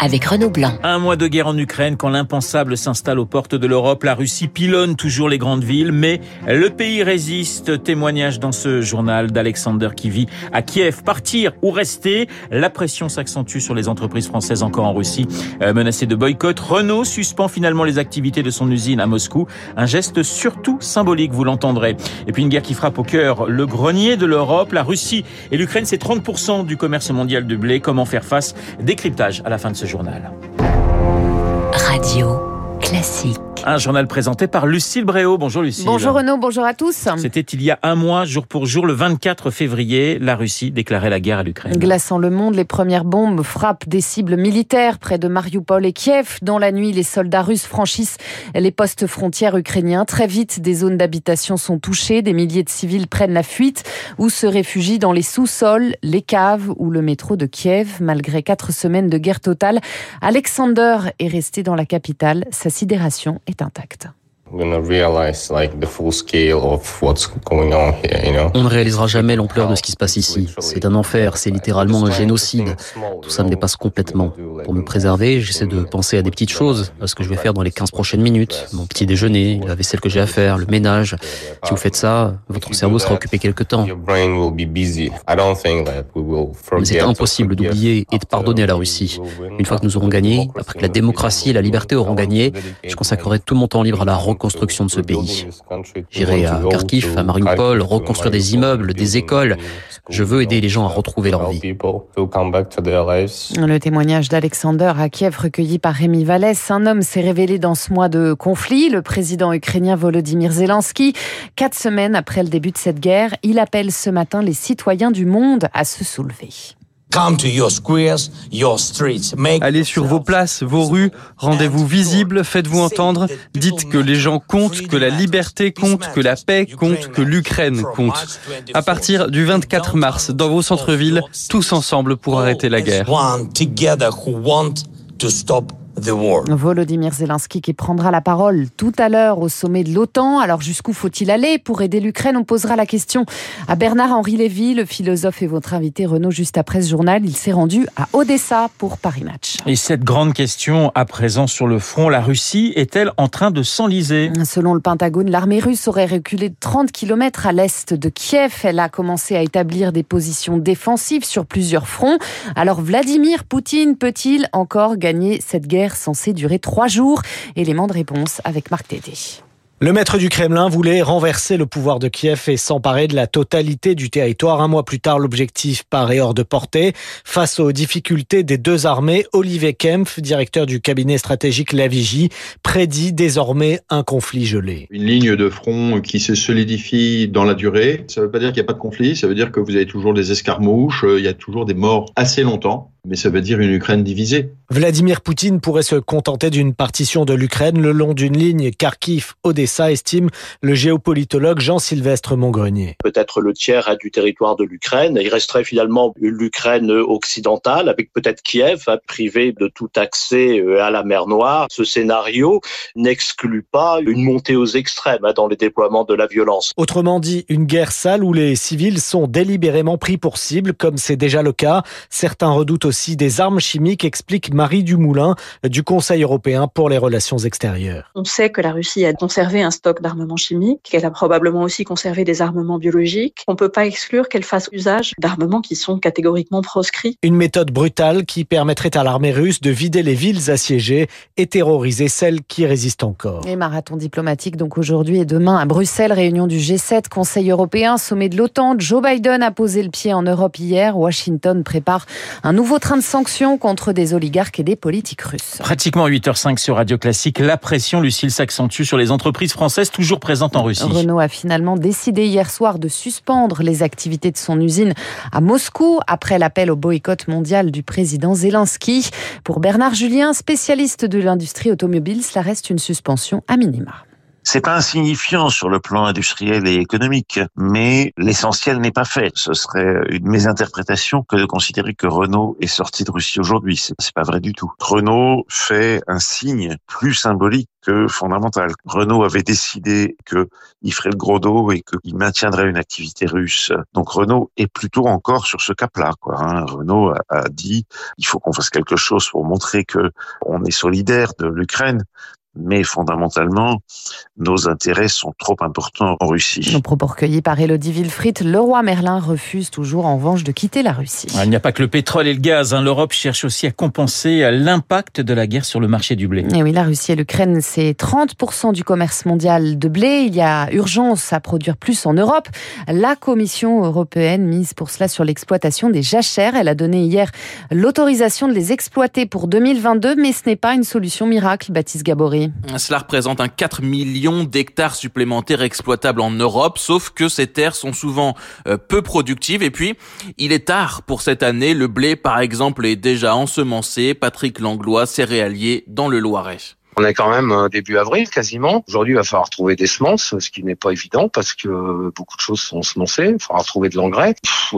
avec Renaud Blanc. Un mois de guerre en Ukraine, quand l'impensable s'installe aux portes de l'Europe, la Russie pilonne toujours les grandes villes, mais le pays résiste. Témoignage dans ce journal d'Alexander qui vit à Kiev. Partir ou rester, la pression s'accentue sur les entreprises françaises encore en Russie, euh, menacées de boycott. Renault suspend finalement les activités de son usine à Moscou. Un geste surtout symbolique, vous l'entendrez. Et puis une guerre qui frappe au cœur le grenier de l'Europe. La Russie et l'Ukraine, c'est 30% du commerce mondial de blé. Comment faire face? Décryptage à la fin de ce Radio classique. Un journal présenté par Lucille Bréau. Bonjour Lucille. Bonjour Renaud, bonjour à tous. C'était il y a un mois, jour pour jour, le 24 février, la Russie déclarait la guerre à l'Ukraine. Glaçant le monde, les premières bombes frappent des cibles militaires près de Mariupol et Kiev. Dans la nuit, les soldats russes franchissent les postes frontières ukrainiens. Très vite, des zones d'habitation sont touchées, des milliers de civils prennent la fuite ou se réfugient dans les sous-sols, les caves ou le métro de Kiev. Malgré quatre semaines de guerre totale, Alexander est resté dans la capitale. Sa sidération est intacte. On ne réalisera jamais l'ampleur de ce qui se passe ici. C'est un enfer, c'est littéralement un génocide. Tout ça me dépasse complètement. Pour me préserver, j'essaie de penser à des petites choses, à ce que je vais faire dans les 15 prochaines minutes. Mon petit déjeuner, la vaisselle que j'ai à faire, le ménage. Si vous faites ça, votre cerveau sera occupé quelque temps. Mais c'est impossible d'oublier et de pardonner à la Russie. Une fois que nous aurons gagné, après que la démocratie et la liberté auront gagné, je consacrerai tout mon temps libre à la reconstruction de ce pays. J'irai à Kharkiv, à Mariupol, reconstruire des immeubles, des écoles. Je veux aider les gens à retrouver leur vie. Le témoignage d'Alexander à Kiev recueilli par Rémi Vallès. Un homme s'est révélé dans ce mois de conflit. Le président ukrainien Volodymyr Zelensky, quatre semaines après le début de cette guerre, il appelle ce matin les citoyens du monde à se soulever. Allez sur vos places, vos rues, rendez-vous visibles, faites-vous entendre, dites que les gens comptent, que la liberté compte, que la paix compte, que l'Ukraine compte. À partir du 24 mars, dans vos centres-villes, tous ensemble pour arrêter la guerre. Volodymyr Zelensky qui prendra la parole tout à l'heure au sommet de l'OTAN. Alors jusqu'où faut-il aller pour aider l'Ukraine? On posera la question à Bernard-Henri Lévy, le philosophe et votre invité Renaud juste après ce journal. Il s'est rendu à Odessa pour Paris Match. Et cette grande question à présent sur le front, la Russie est-elle en train de s'enliser? Selon le Pentagone, l'armée russe aurait reculé de 30 km à l'est de Kiev. Elle a commencé à établir des positions défensives sur plusieurs fronts. Alors Vladimir Poutine peut-il encore gagner cette guerre censé durer trois jours. Élément de réponse avec Marc Tédé. Le maître du Kremlin voulait renverser le pouvoir de Kiev et s'emparer de la totalité du territoire. Un mois plus tard, l'objectif paraît hors de portée. Face aux difficultés des deux armées, Olivier Kempf, directeur du cabinet stratégique La Vigie, prédit désormais un conflit gelé. Une ligne de front qui se solidifie dans la durée. Ça ne veut pas dire qu'il n'y a pas de conflit, ça veut dire que vous avez toujours des escarmouches, il y a toujours des morts assez longtemps mais ça veut dire une Ukraine divisée. Vladimir Poutine pourrait se contenter d'une partition de l'Ukraine le long d'une ligne Kharkiv-Odessa, estime le géopolitologue Jean-Sylvestre Montgrenier. Peut-être le tiers du territoire de l'Ukraine. Il resterait finalement l'Ukraine occidentale, avec peut-être Kiev, hein, privé de tout accès euh, à la mer Noire. Ce scénario n'exclut pas une montée aux extrêmes hein, dans les déploiements de la violence. Autrement dit, une guerre sale où les civils sont délibérément pris pour cible, comme c'est déjà le cas. Certains redoutent aussi des armes chimiques, explique Marie Dumoulin du Conseil européen pour les relations extérieures. On sait que la Russie a conservé un stock d'armements chimiques, qu'elle a probablement aussi conservé des armements biologiques. On ne peut pas exclure qu'elle fasse usage d'armements qui sont catégoriquement proscrits. Une méthode brutale qui permettrait à l'armée russe de vider les villes assiégées et terroriser celles qui résistent encore. Et marathon diplomatique donc aujourd'hui et demain à Bruxelles, réunion du G7, Conseil européen, sommet de l'OTAN. Joe Biden a posé le pied en Europe hier. Washington prépare un nouveau train de sanctions contre des oligarques et des politiques russes. Pratiquement 8h05 sur Radio Classique, la pression, Lucille, s'accentue sur les entreprises françaises toujours présentes en Russie. Renault a finalement décidé hier soir de suspendre les activités de son usine à Moscou après l'appel au boycott mondial du président Zelensky. Pour Bernard Julien, spécialiste de l'industrie automobile, cela reste une suspension à minima. C'est insignifiant sur le plan industriel et économique, mais l'essentiel n'est pas fait. Ce serait une mésinterprétation que de considérer que Renault est sorti de Russie aujourd'hui. C'est pas vrai du tout. Renault fait un signe plus symbolique que fondamental. Renault avait décidé qu'il ferait le gros dos et qu'il maintiendrait une activité russe. Donc Renault est plutôt encore sur ce cap-là. Quoi, hein. Renault a, a dit il faut qu'on fasse quelque chose pour montrer que on est solidaire de l'Ukraine, mais fondamentalement, nos intérêts sont trop importants en Russie. Nos propos recueillis par Elodie Wilfried, le roi Merlin refuse toujours en revanche de quitter la Russie. Il n'y a pas que le pétrole et le gaz. Hein. L'Europe cherche aussi à compenser l'impact de la guerre sur le marché du blé. Et oui, la Russie et l'Ukraine, c'est 30% du commerce mondial de blé. Il y a urgence à produire plus en Europe. La Commission européenne mise pour cela sur l'exploitation des jachères. Elle a donné hier l'autorisation de les exploiter pour 2022, mais ce n'est pas une solution miracle, Baptiste Gabory. Cela représente un 4 millions d'hectares supplémentaires exploitables en Europe, sauf que ces terres sont souvent euh, peu productives. Et puis, il est tard pour cette année. Le blé, par exemple, est déjà ensemencé. Patrick Langlois, céréalier dans le Loiret. On est quand même euh, début avril quasiment. Aujourd'hui, il va falloir trouver des semences, ce qui n'est pas évident parce que beaucoup de choses sont semencées. Il falloir trouver de l'engrais.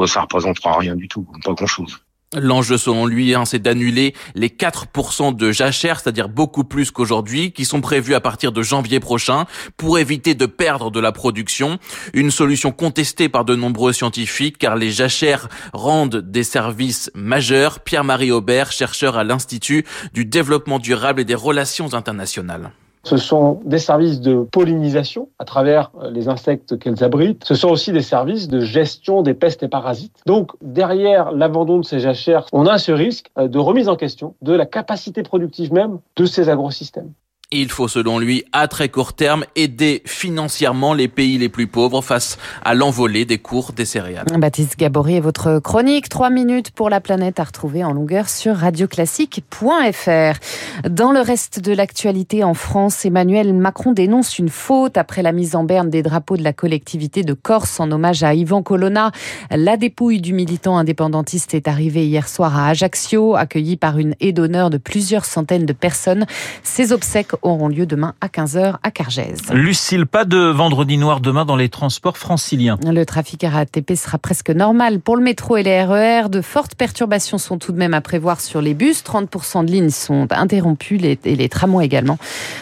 Ça représentera rien du tout, pas grand-chose. L'enjeu selon lui, hein, c'est d'annuler les 4% de jachères, c'est-à-dire beaucoup plus qu'aujourd'hui, qui sont prévus à partir de janvier prochain, pour éviter de perdre de la production. Une solution contestée par de nombreux scientifiques, car les jachères rendent des services majeurs. Pierre-Marie Aubert, chercheur à l'Institut du développement durable et des relations internationales. Ce sont des services de pollinisation à travers euh, les insectes qu'elles abritent. Ce sont aussi des services de gestion des pestes et parasites. Donc, derrière l'abandon de ces jachères, on a ce risque euh, de remise en question de la capacité productive même de ces agrosystèmes. Il faut selon lui, à très court terme, aider financièrement les pays les plus pauvres face à l'envolée des cours des céréales. Baptiste Gabory et votre chronique, Trois minutes pour la planète à retrouver en longueur sur radioclassique.fr. Dans le reste de l'actualité en France, Emmanuel Macron dénonce une faute après la mise en berne des drapeaux de la collectivité de Corse en hommage à Ivan Colonna. La dépouille du militant indépendantiste est arrivée hier soir à Ajaccio, accueillie par une haie d'honneur de plusieurs centaines de personnes. Ses obsèques auront lieu demain à 15h à Cargèse. Lucille, pas de vendredi noir demain dans les transports franciliens. Le trafic RATP sera presque normal pour le métro et les RER. E de fortes perturbations sont tout de même à prévoir sur les bus. 30% de lignes sont interrompues et les tramways également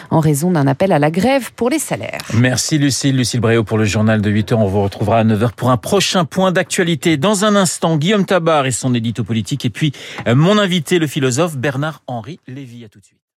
en raison d'un appel à la grève pour les salaires. Merci Lucille. Lucille Bréau pour le journal de 8h. On vous retrouvera à 9h pour un prochain point d'actualité. Dans un instant, Guillaume Tabar et son édito politique et puis euh, mon invité, le philosophe Bernard-Henri Lévy. À tout de suite.